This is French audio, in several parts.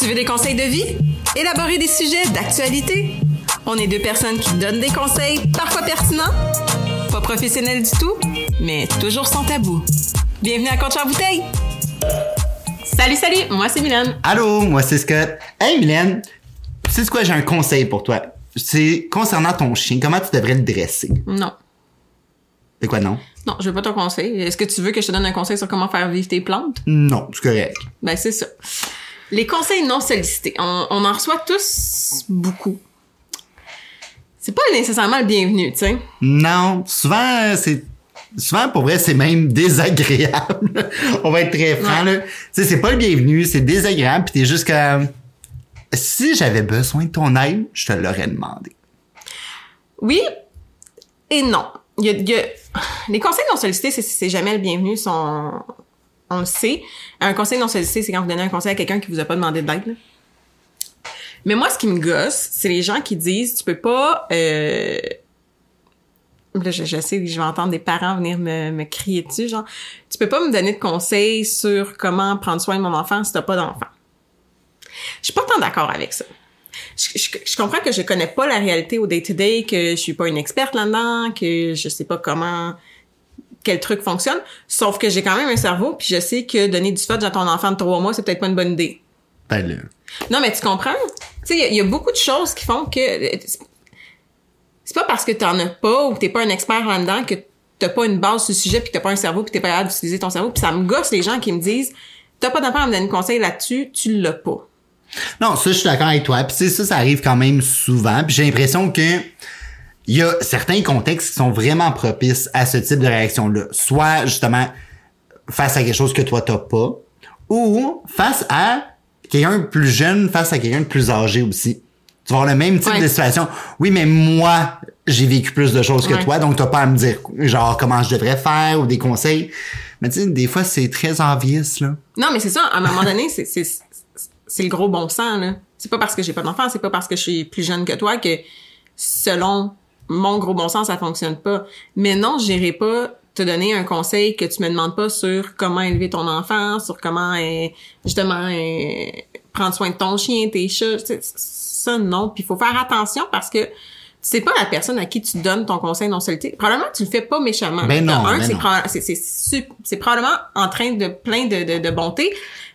Tu veux des conseils de vie? Élaborer des sujets d'actualité? On est deux personnes qui donnent des conseils, parfois pertinents, pas professionnels du tout, mais toujours sans tabou. Bienvenue à Compte Bouteille! Salut, salut! Moi, c'est Mylène. Allô, moi c'est Scott. Hey Mylène, tu sais quoi, j'ai un conseil pour toi. C'est concernant ton chien, comment tu devrais le dresser? Non. C'est quoi non? Non, je veux pas ton conseil. Est-ce que tu veux que je te donne un conseil sur comment faire vivre tes plantes? Non, c'est correct. Ben, c'est ça. Les conseils non sollicités. On, on en reçoit tous beaucoup. C'est pas nécessairement le bienvenu, tu sais. Non, souvent c'est souvent pour vrai c'est même désagréable. On va être très franc là. Tu sais c'est pas le bienvenu, c'est désagréable puis t'es juste comme si j'avais besoin de ton aide, je te l'aurais demandé. Oui et non. Il y a, il y a- Les conseils non sollicités, c'est, c'est jamais le bienvenu, sont... on le sait. Un conseil non sollicité, c'est quand vous donnez un conseil à quelqu'un qui vous a pas demandé d'aide. Mais moi, ce qui me gosse, c'est les gens qui disent, tu peux pas... Euh... Là, je, sais que je vais entendre des parents venir me, crier dessus, genre, tu peux pas me donner de conseils sur comment prendre soin de mon enfant si t'as pas d'enfant. Je suis pas tant d'accord avec ça. Je, comprends que je connais pas la réalité au day-to-day, que je suis pas une experte là-dedans, que je sais pas comment quel truc fonctionne, sauf que j'ai quand même un cerveau, puis je sais que donner du fudge à ton enfant de trois mois, c'est peut-être pas une bonne idée. Ben là. Non, mais tu comprends? Tu sais, il y a- il y, a beaucoup de choses qui font que... C'est pas parce que t'en as pas ou que t'es pas un expert là-dedans que t'as pas une base sur le sujet puis que t'as pas un cerveau puis t'es pas capable d'utiliser ton cerveau. Puis ça me gosse les gens qui me disent « T'as pas d'enfant à me donner conseil là-dessus, tu l'as pas. Non, ça je suis d'accord avec toi. Puis ça ça arrive quand même souvent, puis j'ai l'impression que il y a certains contextes qui sont vraiment propices à ce type de réaction-là. Soit justement face à quelque chose que toi t'as pas, ou face à quelqu'un de plus jeune, face à quelqu'un de plus âgé aussi. Tu vas avoir le même type Ouais. de situation. Oui, mais moi, j'ai vécu plus de choses que Ouais. toi, donc t'as pas à me dire genre comment je devrais faire ou des conseils. Mais tu sais, des fois c'est très obvious là. Non, mais c'est ça. À un moment donné, c'est c'est c'est le gros bon sens là. C'est pas parce que j'ai pas d'enfant, c'est pas parce que je suis plus jeune que toi que selon mon gros bon sens ça fonctionne pas. Mais non, j'irai pas te donner un conseil que tu me demandes pas sur comment élever ton enfant, sur comment euh, justement euh, prendre soin de ton chien, tes chats. Ça non. Puis il faut faire attention parce que c'est pas la personne à qui tu donnes ton conseil non sollicité. Probablement tu le fais pas méchamment. Ben non, un, ben c'est non. sup- c'est probablement en train de plein de, de, de bonté,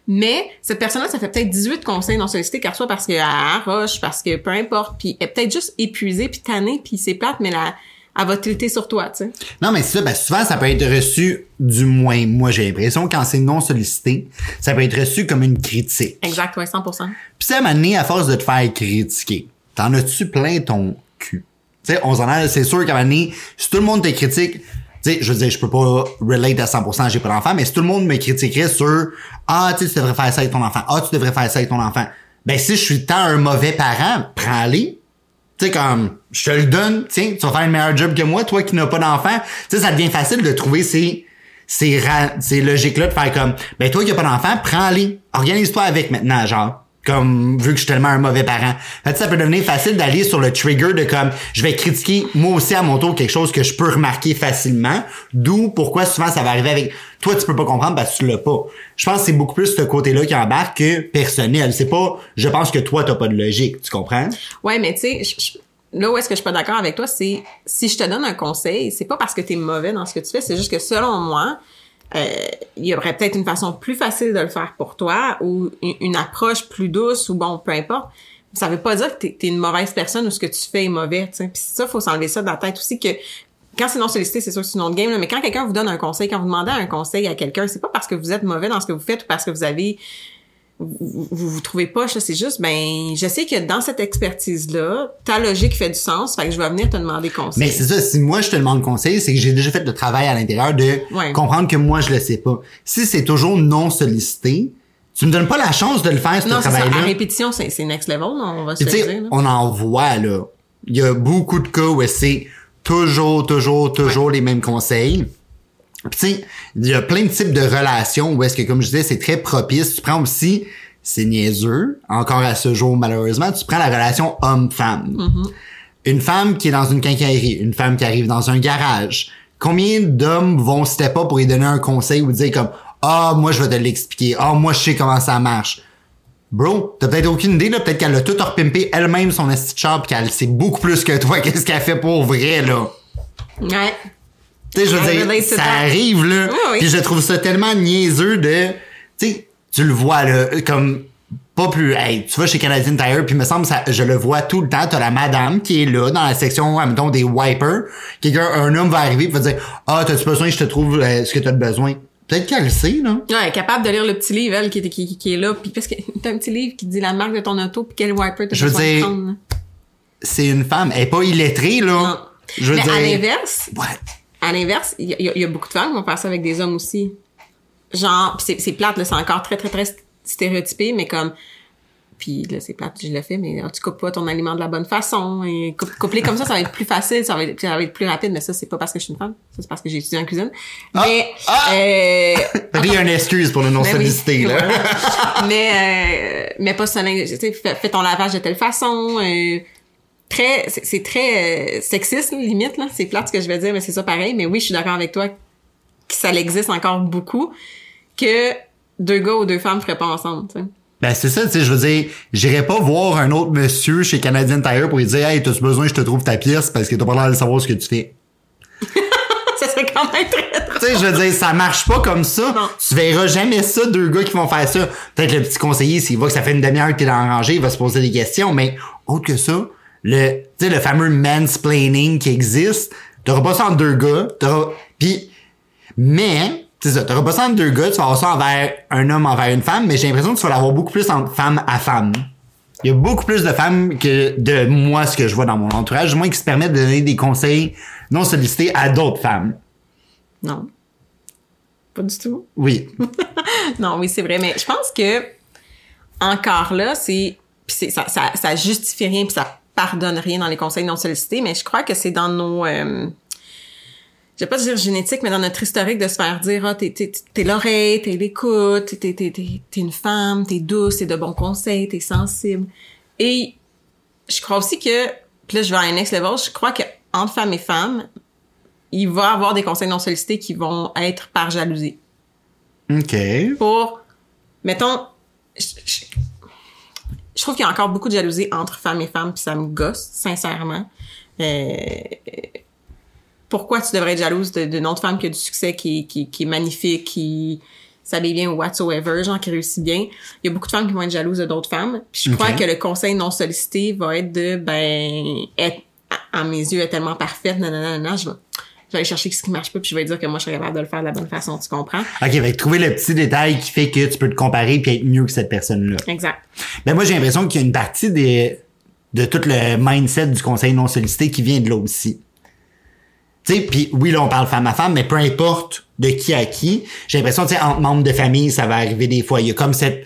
mais cette personne-là, ça fait peut-être 18 conseils non sollicités qu'elle reçoit parce qu'elle arroche, parce que peu importe, puis elle est peut-être juste épuisée, puis tannée, puis c'est plate, mais la, elle va tilter sur toi, tu sais. Non, mais c'est ça, ben souvent, ça peut être reçu, du moins, moi, j'ai l'impression, quand c'est non sollicité, ça peut être reçu comme une critique. Exact, ouais, 100%. Puis ça, donné, à force de te faire critiquer, t'en as-tu plein ton cul? Tu sais, on s'en a, c'est sûr qu'à un moment donné, si tout le monde te critique, je veux dire, je peux pas relate à 100%, j'ai pas d'enfant, mais si tout le monde me critiquerait sur, ah, tu devrais faire ça avec ton enfant, ah, tu devrais faire ça avec ton enfant, ben si je suis tant un mauvais parent, prends-les. Tu sais, comme, je te le donne, tiens, tu vas faire un meilleur job que moi, toi qui n'as pas d'enfant. Tu sais, ça devient facile de trouver ces, ces, ces logiques-là, de faire comme, ben toi qui n'as pas d'enfant, prends-les. Organise-toi avec maintenant, genre. Comme, vu que je suis tellement un mauvais parent. Fait ça peut devenir facile d'aller sur le trigger de comme, je vais critiquer moi aussi à mon tour quelque chose que je peux remarquer facilement. D'où pourquoi souvent ça va arriver avec, toi tu peux pas comprendre parce que tu l'as pas. Je pense que c'est beaucoup plus ce côté-là qui embarque que personnel. C'est pas, je pense que toi t'as pas de logique, tu comprends? Ouais, mais tu sais, là où est-ce que je suis pas d'accord avec toi, c'est si je te donne un conseil, c'est pas parce que t'es mauvais dans ce que tu fais, c'est juste que selon moi, il y aurait peut-être une façon plus facile de le faire pour toi ou une, approche plus douce ou bon, peu importe. Ça veut pas dire que t'es, t'es une mauvaise personne ou ce que tu fais est mauvais, tu. Puis ça, faut s'enlever ça de la tête aussi que quand c'est non sollicité, c'est sûr que c'est une autre game, là, mais quand quelqu'un vous donne un conseil, quand vous demandez un conseil à quelqu'un, c'est pas parce que vous êtes mauvais dans ce que vous faites ou parce que vous avez vous vous, vous trouvez pas, ça, c'est juste, ben, je sais que dans cette expertise-là, ta logique fait du sens, fait que je vais venir te demander conseil. Mais c'est ça, si moi je te demande conseil, c'est que j'ai déjà fait le travail à l'intérieur de Ouais. comprendre que moi je le sais pas. Si c'est toujours non sollicité, tu me donnes pas la chance de le faire, ce non, travail-là. répétition, c'est, next level, non, on va se dire, là. on en voit là. Il y a beaucoup de cas où c'est toujours, toujours, toujours les mêmes conseils. Puis tu sais, il y a plein de types de relations où est-ce que, comme je disais, c'est très propice. Tu prends aussi, c'est niaiseux, encore à ce jour malheureusement, tu prends la relation homme-femme. Une femme qui est dans une quincaillerie, une femme qui arrive dans un garage. Combien d'hommes vont step up pour lui donner un conseil ou dire comme, ah, moi je vais te l'expliquer, ah, moi je sais comment ça marche. Bro, t'as peut-être aucune idée, là. Peut-être qu'elle a tout repimpé elle-même son esti pis qu'elle sait beaucoup plus que toi qu'est-ce qu'elle fait pour vrai, là. Ouais. Tu sais, je veux dire, relate to ça that. arrive, là. Oui, oui. Puis je trouve ça tellement niaiseux de... Tu sais, tu le vois, là, comme... Pas plus... Hey, tu vas chez Canadian Tire, puis me semble, ça, je le vois tout le temps. T'as la madame qui est là, dans la section, admettons, des wipers. Quelqu'un, un homme va arriver, pis va dire « Ah, t'as-tu besoin, je te trouve euh, ce que t'as besoin. » Peut-être qu'elle le sait, là. Ouais, elle est capable de lire le petit livre, elle, qui, est- qui, qui est là. Puis parce que t'as un petit livre qui dit la marque de ton auto puis quel wiper t'as Je veux besoin de dire, prendre. C'est une femme. Elle est pas illettrée, là. Non. Je veux Mais dire... à l'inverse, Ouais. À l'inverse, il y, a- il y a beaucoup de femmes qui vont faire ça avec des hommes aussi. Genre, c'est, plate, là, c'est encore très, très, très stéréotypé, mais comme... Puis là, c'est plate, je le fais, mais ah, tu coupes pas ton aliment de la bonne façon. Et coup- coupler comme ça, ça va être plus facile, ça va être, ça va être plus rapide, mais ça, c'est pas parce que je suis une femme. Ça, c'est parce que j'ai étudié en cuisine. Mais... Ah! Euh, Pris une excuse pour le non ben oui. sollicité, là. Voilà. mais euh, mais pas ça tu sais fais, fais ton lavage de telle façon euh, très c'est très euh, sexiste là, limite là c'est plate ce que je vais dire mais c'est ça pareil mais oui je suis d'accord avec toi que ça existe encore beaucoup que deux gars ou deux femmes feraient pas ensemble Ben, c'est ça, tu sais, je veux dire, j'irais pas voir un autre monsieur chez Canadian Tire pour lui dire, hey, t'as-tu besoin, je te trouve ta pièce parce que t'as pas l'air de savoir ce que tu fais. ça serait quand même très Tu sais, je veux dire, ça marche pas comme ça. Non. Tu verras jamais ça, deux gars qui vont faire ça. Peut-être le petit conseiller, s'il voit que ça fait une demi-heure que t'es dans la rangée, il va se poser des questions, mais autre que ça, le, tu sais, le fameux mansplaining qui existe, t'auras pas ça entre deux gars, t'auras, pis, mais, c'est ça, t'auras pas ça entre deux gars, tu vas avoir ça envers un homme envers une femme, mais j'ai l'impression que tu vas l'avoir beaucoup plus entre femme à femme. Il y a beaucoup plus de femmes que de moi, ce que je vois dans mon entourage, du moins qui se permettent de donner des conseils non sollicités à d'autres femmes. non pas du tout Oui. non, oui, c'est vrai, mais je pense que encore là, c'est puis c'est ça, ça ça justifie rien puis ça pardonne rien dans les conseils non sollicités, mais je crois que c'est dans nos euh, je vais pas dire génétique, mais dans notre historique de se faire dire ah t'es t'es t'es l'oreille, t'es l'écoute, t'es t'es t'es t'es une femme, t'es douce, t'es de bons conseils, t'es sensible. Et je crois aussi que puis là je vais à un next level, je crois que entre femmes et femmes, il va y avoir des conseils non sollicités qui vont être par jalousie OK. pour, mettons, je, je- je trouve qu'il y a encore beaucoup de jalousie entre femmes et femmes, puis ça me gosse, sincèrement. Euh, pourquoi tu devrais être jalouse d'une autre femme qui a du succès, qui, qui, qui est magnifique, qui s'habille bien ou whatsoever, genre qui réussit bien? Il y a beaucoup de femmes qui vont être jalouses de d'autres femmes. Puis je crois que le conseil non sollicité va être de, ben, être, à, à mes yeux, est tellement parfaite, nanana, nanana, je vais, je vais aller chercher ce qui marche pas, puis je vais dire que moi, je serais capable de le faire de la bonne façon, tu comprends? OK, fait que trouver le petit détail qui fait que tu peux te comparer puis être mieux que cette personne-là. Exact. Ben moi, j'ai l'impression qu'il y a une partie des, de tout le mindset du conseil non sollicité qui vient de là aussi. Tu sais, puis oui, là, on parle femme à femme, mais peu importe de qui à qui, j'ai l'impression, tu sais, entre membres de famille, ça va arriver des fois. Il y a comme cette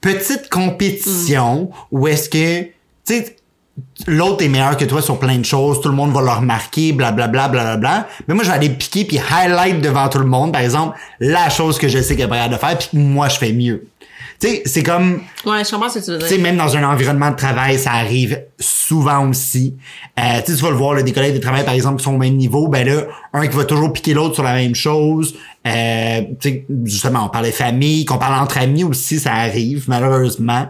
petite compétition où est-ce que, tu sais, l'autre est meilleur que toi sur plein de choses, tout le monde va le remarquer, blablabla, blablabla. Mais moi, je vais aller piquer puis highlight devant tout le monde, par exemple, la chose que je sais qu'elle est de faire puis moi, je fais mieux. Tu sais, c'est comme, Ouais, je comprends ce que tu veux tu sais, même dans un environnement de travail, ça arrive souvent aussi. Euh, tu sais, tu vas le voir, là, des collègues de travail, par exemple, qui sont au même niveau, ben là, un qui va toujours piquer l'autre sur la même chose. Euh, tu sais, justement, on parlait famille, qu'on parle entre amis aussi, ça arrive, malheureusement.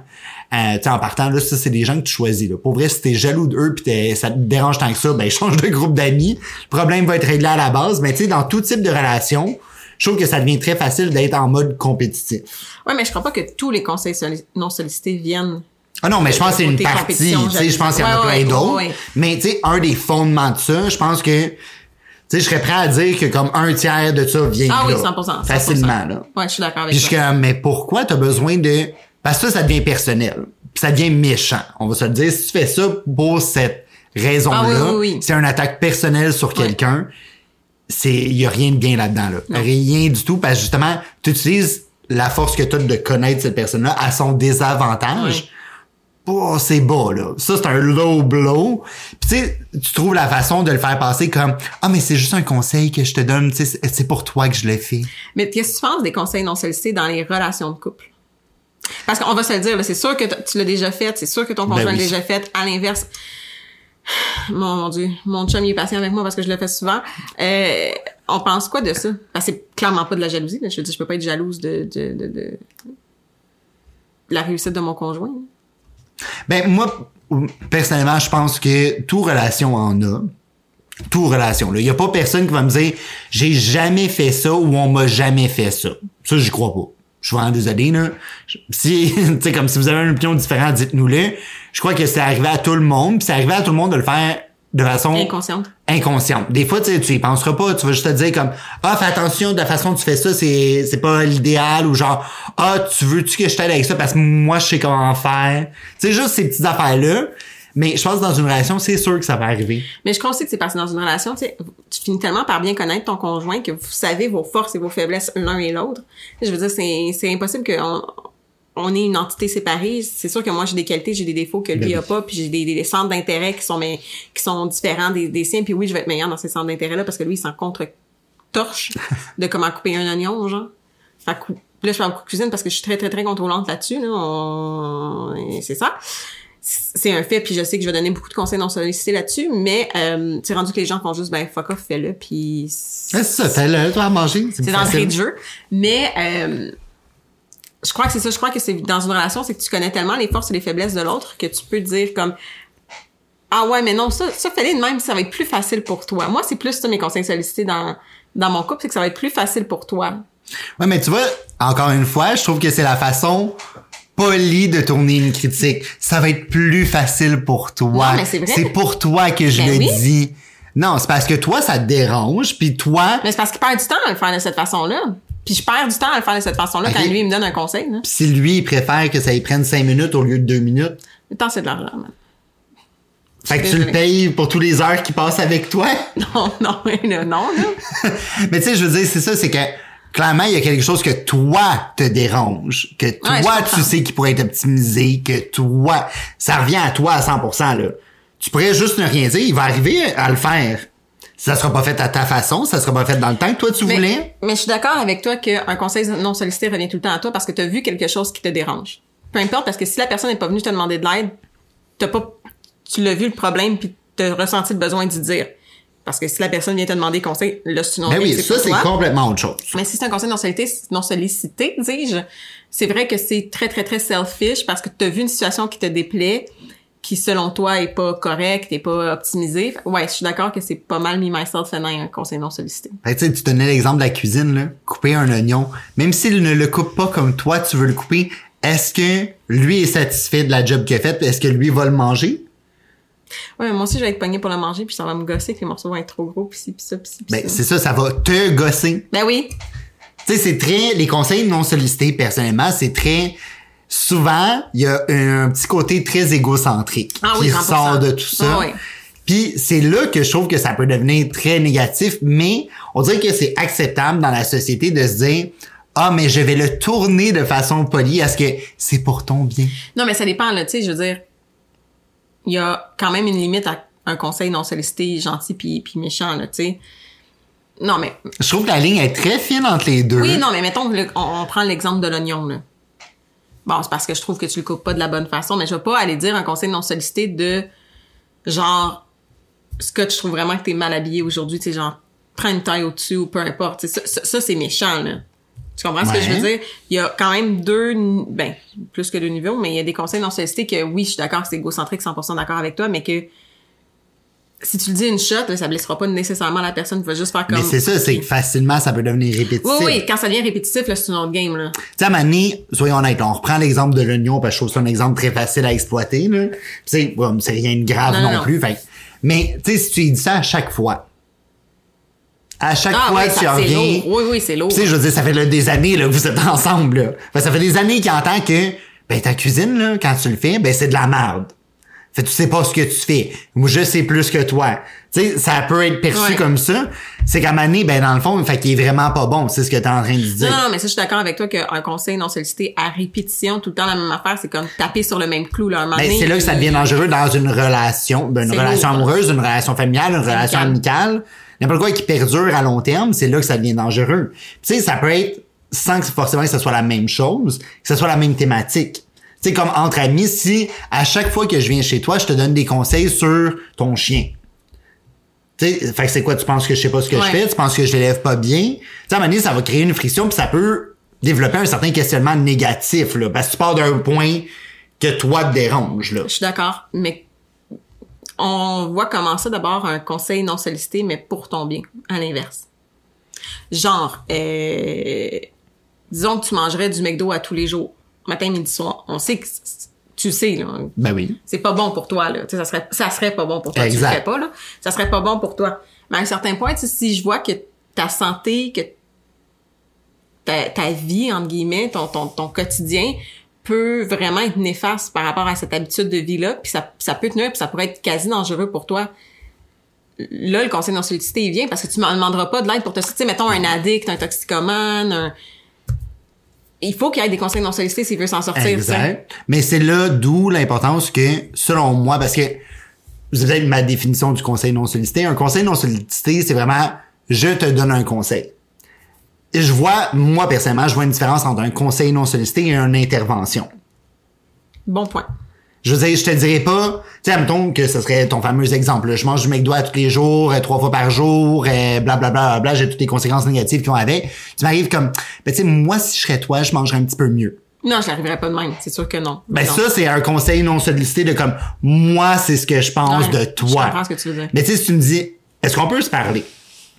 Euh, tu sais, en partant, là, ça, c'est des gens que tu choisis, là. Pour vrai, si t'es jaloux d'eux pis t'es- ça te dérange tant que ça, ben, change de groupe d'amis. Le problème va être réglé à la base, mais tu sais, dans tout type de relation, je trouve que ça devient très facile d'être en mode compétitif. Ouais, mais je crois pas que tous les conseils non sollicités viennent. Ah non, mais je pense que c'est une partie. Tu sais, je pense qu'il y en a plein d'autres. Mais tu sais, un des fondements de ça, je pense que tu sais, je serais prêt à dire que comme un tiers de ça vient Ah de oui, là. 100%. 100%. Facilement, là. Ouais, je suis d'accord avec Puis je suis toi. comme, mais pourquoi t'as besoin de... Parce que ça, ça devient personnel. Ça devient méchant. On va se le dire, si tu fais ça pour cette raison-là, Ah oui, oui, oui. c'est une attaque personnelle sur quelqu'un, c'est il y a rien de bien là-dedans là. Rien du tout parce que justement, tu utilises la force que tu as de connaître cette personne-là à son désavantage. Oh, c'est bas, là. Ça, c'est un low blow. Puis tu sais, tu trouves la façon de le faire passer comme « Ah, mais c'est juste un conseil que je te donne, tu sais, c'est- c'est pour toi que je l'ai fait. Mais qu'est-ce que tu penses des conseils non sollicités dans les relations de couple? Parce qu'on va se le dire, là, c'est sûr que tu l'as déjà fait, c'est sûr que ton conjoint Ben oui. l'a déjà fait. À l'inverse, mon, mon Dieu, mon chum il est patient avec moi parce que je le fais souvent. Euh, on pense quoi de ça? Parce que c'est clairement pas de la jalousie. là. Je veux dire, je peux pas être jalouse de... de, de, de- la réussite de mon conjoint. Ben, moi, personnellement, je pense que toute relation en a. Toute relation. Il y a pas personne qui va me dire j'ai jamais fait ça ou on m'a jamais fait ça. Ça, j'y crois pas. Je suis vraiment désolé, là. Si, tu sais, comme si vous avez une opinion différente, dites-nous-le. Je crois que c'est arrivé à tout le monde, puis c'est arrivé à tout le monde de le faire de façon Inconsciente. inconsciente. Des fois, tu sais, tu y penseras pas, tu vas juste te dire comme ah fais attention de la façon dont tu fais ça, c'est c'est pas l'idéal ou genre ah tu veux tu que je t'aide avec ça parce que moi je sais comment faire. Tu sais juste ces petites affaires là. Mais je pense que dans une relation, c'est sûr que ça va arriver. Mais je crois aussi que c'est parce que dans une relation, tu sais, tu finis tellement par bien connaître ton conjoint que vous savez vos forces et vos faiblesses l'un et l'autre. Je veux dire, c'est, c'est impossible qu'on on ait une entité séparée. C'est sûr que moi, j'ai des qualités, j'ai des défauts que lui Ben a pas, puis j'ai des, des centres d'intérêt qui sont mais qui sont différents des, des siens. Puis oui, je vais être meilleure dans ces centres d'intérêt-là parce que lui, il s'en contre-torche de comment couper un oignon, genre. Fait que, là, je parle beaucoup de cuisine parce que je suis très, très, très contrôlante là-dessus, là. On- C'est ça c'est un fait puis je sais que je vais donner beaucoup de conseils non sollicités là-dessus mais euh, c'est rendu que les gens font juste ben fuck off fais-le puis Ouais, c'est ça, fais-le, toi à manger. c'est d'entrée de jeu. Mais euh, je crois que c'est ça je crois que c'est dans une relation c'est que tu connais tellement les forces et les faiblesses de l'autre que tu peux dire comme ah ouais mais non ça ça fallait de même ça va être plus facile pour toi. Moi c'est plus ça mes conseils sollicités dans dans mon couple c'est que ça va être plus facile pour toi. Ouais, mais tu vois, encore une fois, je trouve que c'est la façon polie de tourner une critique. Ça va être plus facile pour toi. Non, mais c'est vrai. C'est pour toi que je Ben le oui. dis. Non, c'est parce que toi, ça te dérange, puis toi, mais c'est parce qu'il perd du temps à le faire de cette façon-là puis je perds du temps à le faire de cette façon-là Ok. quand lui il me donne un conseil là. si lui, il préfère que ça y prenne cinq minutes au lieu de deux minutes, le temps c'est de l'argent man. fait que tu le payes pour tous les heures qu'il passe avec toi? Non, non, là, non, là. Mais tu sais, je veux dire, c'est ça, c'est que clairement, il y a quelque chose que toi te dérange, que toi, tu sais qui pourrait être optimisé, que toi, ça revient à toi à 100%, là. Tu pourrais juste ne rien dire, il va arriver à le faire. Ça sera pas fait à ta façon, ça sera pas fait dans le temps que toi tu voulais. Mais, mais je suis d'accord avec toi qu'un conseil non sollicité revient tout le temps à toi parce que tu as vu quelque chose qui te dérange. Peu importe, parce que si la personne n'est pas venue te demander de l'aide, t'as pas, tu l'as vu le problème puis t'as ressenti le besoin d'y dire. Parce que si la personne vient te demander conseil, là, c'est une Ben oui, ça c'est complètement autre chose. Mais si c'est un conseil non sollicité, non sollicité, dis-je, c'est vrai que c'est très, très, très selfish parce que tu as vu une situation qui te déplaît, qui selon toi est pas correcte, est pas optimisée. Ouais, je suis d'accord que c'est pas mal me myself and I, un conseil non sollicité. Que, tu sais, tu donnais l'exemple de la cuisine, là. Couper un oignon. Même s'il ne le coupe pas comme toi, tu veux le couper, est-ce que lui est satisfait de la job qu'il a faite? Est-ce que lui va le manger? Ouais, mais moi aussi, je vais être pognée pour le manger, puis ça va me gosser que les morceaux vont être trop gros, pis ci, pis ça, pis ci, pis Ben, ça. c'est ça, ça va te gosser. Ben oui. Tu sais, c'est très, les conseils non sollicités, personnellement, c'est très, souvent, il y a un petit côté très égocentrique Ah oui, qui 100%. ressort de tout ça. Ah oui. Puis c'est là que je trouve que ça peut devenir très négatif, mais on dirait que c'est acceptable dans la société de se dire, ah, mais je vais le tourner de façon polie, est-ce que c'est pour ton bien? Non, mais ça dépend, là, tu sais, je veux dire, il y a quand même une limite à un conseil non sollicité, gentil puis, puis méchant, là, tu sais. Non, mais, Je trouve que la ligne est très fine entre les deux. oui, non, mais mettons, le- on, on prend l'exemple de l'oignon, là. Bon, c'est parce que je trouve que tu le coupes pas de la bonne façon, mais je vais pas aller dire un conseil non sollicité de, genre, Scott, je trouve vraiment que t'es mal habillé aujourd'hui, tu sais, genre, prends une taille au-dessus ou peu importe, ça, ça, ça, c'est méchant, là. Tu comprends ce que je veux dire? Il y a quand même deux, ben, plus que deux niveaux, mais il y a des conseils non sollicités que oui, je suis d'accord que c'est égocentrique, 100% d'accord avec toi, mais que si tu le dis une shot, là, ça blessera pas nécessairement la personne, tu vas juste faire comme... Mais c'est ça, c'est que facilement, ça peut devenir répétitif. Oui, oui, quand ça devient répétitif, là, c'est une autre game, là. Tu sais, à un moment donné, soyons honnêtes, on reprend l'exemple de l'oignon parce que je trouve ça un exemple très facile à exploiter, là. Sais, ouais, c'est rien de grave Non, non, non, non. plus, fait mais, tu sais, si tu dis ça à chaque fois, à chaque Ah fois ouais, tu reviens. Oui, oui, c'est lourd. tu sais, je veux dire, ça fait là, des années, là, que vous êtes ensemble, là. Que ça fait des années qu'il entend que, ben, ta cuisine, là, quand tu le fais, ben, c'est de la merde. Fait tu sais pas ce que tu fais. Moi, je sais plus que toi. Tu sais, ça peut être perçu Ouais. comme ça. C'est qu'à un moment donné, ben, dans le fond, fait qu'il est vraiment pas bon. C'est ce que t'es en train de dire. Non, non, mais ça, je suis d'accord avec toi qu'un conseil non sollicité à répétition, tout le temps la même affaire, c'est comme taper sur le même clou, là, un moment Ben, c'est là que ça devient dangereux dans une relation, ben, une relation lourd. amoureuse, une relation familiale, une relation amicale, n'importe quoi qui perdure à long terme, c'est là que ça devient dangereux. Tu sais, ça peut être sans que forcément que ce soit la même chose, que ce soit la même thématique. Tu sais, comme entre amis, si à chaque fois que je viens chez toi, je te donne des conseils sur ton chien. Tu sais, fait que c'est quoi, tu penses que je sais pas ce que Ouais. je fais, tu penses que je l'élève pas bien? Tu sais, à un moment donné, ça va créer une friction puis ça peut développer un certain questionnement négatif, là, parce que tu pars d'un point que toi te dérange, là. Je suis d'accord, mais on voit comment ça d'abord un conseil non sollicité, mais pour ton bien, à l'inverse. Genre, euh, disons que tu mangerais du McDo à tous les jours, matin, midi, soir. On sait que tu sais, là. Ben oui. C'est pas bon pour toi, là. Tu sais, ça serait, ça serait pas bon pour toi. Tu Exact. le ferais pas, là. Ça serait pas bon pour toi. Mais à un certain point, tu sais, si je vois que ta santé, que ta, ta vie, entre guillemets, ton, ton, ton quotidien peut vraiment être néfaste par rapport à cette habitude de vie-là, puis ça, ça peut te nuire, puis ça pourrait être quasi dangereux pour toi. Là, le conseil non sollicité, il vient parce que tu m'en demanderas pas de l'aide pour te... Tu sais, mettons un addict, un toxicomane, un... Il faut qu'il y ait des conseils non sollicités s'il veut s'en sortir. Exact. Mais c'est là d'où l'importance que, selon moi, parce que vous avez ma définition du conseil non sollicité. Un conseil non sollicité, c'est vraiment je te donne un conseil. Je vois, moi personnellement, je vois une différence entre un conseil non sollicité et une intervention. Bon point. Je veux dire, je te dirais pas, tu sais, admettons que ce serait ton fameux exemple. là. Je mange du McDo à tous les jours, euh, trois fois par jour, euh, bla bla bla bla, j'ai toutes les conséquences négatives qui vont avec. Tu m'arrives comme, ben tu sais, moi si je serais toi, je mangerais un petit peu mieux. Non, je n'arriverai pas de même. C'est sûr que non. Ben Non. ça, c'est un conseil non sollicité de comme, moi, c'est ce que je pense Ouais, de Je toi. comprends ce que tu veux dire. Mais tu sais, si tu me dis, est-ce qu'on peut se parler?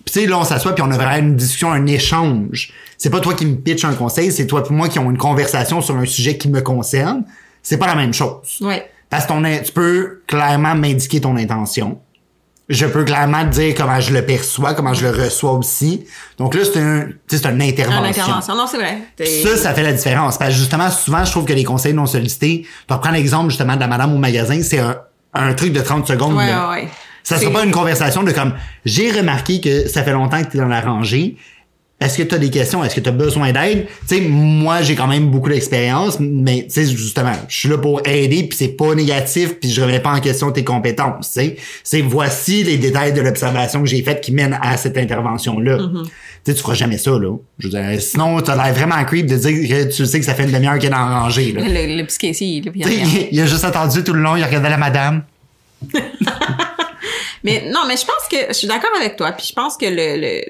Puis tu sais, là, on s'assoit puis on a vraiment une discussion, un échange. C'est pas toi qui me pitch un conseil, c'est toi et moi qui ont une conversation sur un sujet qui me concerne. C'est pas la même chose. Ouais. Parce que tu peux clairement m'indiquer ton intention. Je peux clairement te dire comment je le perçois, comment je le reçois aussi. Donc là, c'est un, tu sais, c'est une intervention. En intervention. Non, c'est vrai. Ça, ça fait la différence. Parce que justement, souvent, je trouve que les conseils non sollicités, tu vas prendre l'exemple justement de la madame au magasin, c'est un, un truc de 30 secondes. Ouais, là. ouais, ouais. Ça sera pas une conversation de comme, j'ai remarqué que ça fait longtemps que tu es dans la rangée. Est-ce que tu as des questions? Est-ce que tu as besoin d'aide? Tu sais, moi, j'ai quand même beaucoup d'expérience, mais tu sais, justement, je suis là pour aider, puis c'est pas négatif, puis je remets pas en question tes compétences, tu sais. C'est voici les détails de l'observation que j'ai faite qui mènent à cette intervention-là. Mm-hmm. Tu sais, tu feras jamais ça, là. Je veux dire, sinon, t'as l'air vraiment creep de dire que tu sais que ça fait une demi-heure qu'il est la rangée, là. Le, le petit caissier, il il a juste attendu tout le long, il regardait la madame. Mais non, mais je pense que je suis d'accord avec toi. Puis je pense que le, le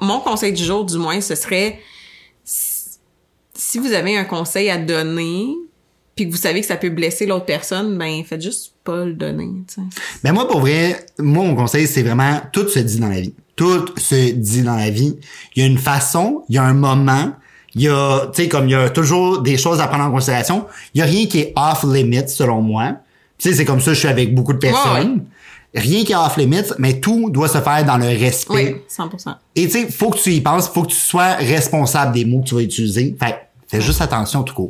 mon conseil du jour, du moins, ce serait si- vous avez un conseil à donner, puis que vous savez que ça peut blesser l'autre personne, ben faites juste pas le donner. tu sais. Ben moi, pour vrai, moi, mon conseil, c'est vraiment, tout se dit dans la vie. Tout se dit dans la vie. Il y a une façon, il y a un moment, il y a, tu sais, comme il y a toujours des choses à prendre en considération. Il y a rien qui est off limits, selon moi. Tu sais, c'est comme ça, je suis avec beaucoup de personnes. Rien qui est off limits, mais tout doit se faire dans le respect. Oui, 100%. Et tu sais, faut que tu y penses, faut que tu sois responsable des mots que tu vas utiliser. Fait que fais juste attention tout court.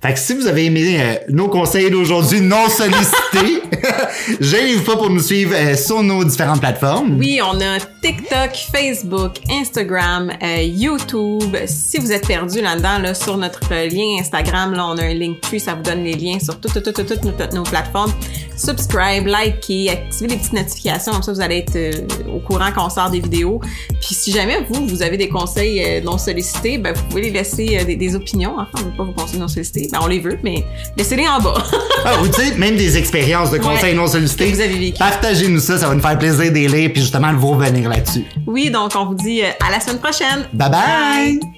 Fait que si vous avez aimé euh, nos conseils d'aujourd'hui non sollicités, gênez-vous pas pour nous suivre euh, sur nos différentes plateformes. Oui, on a TikTok, Facebook, Instagram, euh, YouTube. Si vous êtes perdu là-dedans, là, sur notre lien Instagram, là, on a un Linktree, ça vous donne les liens sur toutes, toutes, toutes, toutes nos, nos plateformes. Subscribe, likez, activez les petites notifications, comme ça vous allez être euh, au courant quand on sort des vidéos. Puis si jamais vous, vous avez des conseils euh, non sollicités, ben, vous pouvez les laisser euh, des, des opinions. Enfin, on veut pas vos conseils non sollicités. Ben, on les veut, mais laissez-les en bas. Ah, ou tu sais, même des expériences de conseils Ouais, non sollicités. vous avez vécu. Partagez-nous ça, ça va nous faire plaisir les lire puis justement de vous revenir là-dessus. oui, donc on vous dit à la semaine prochaine. Bye bye!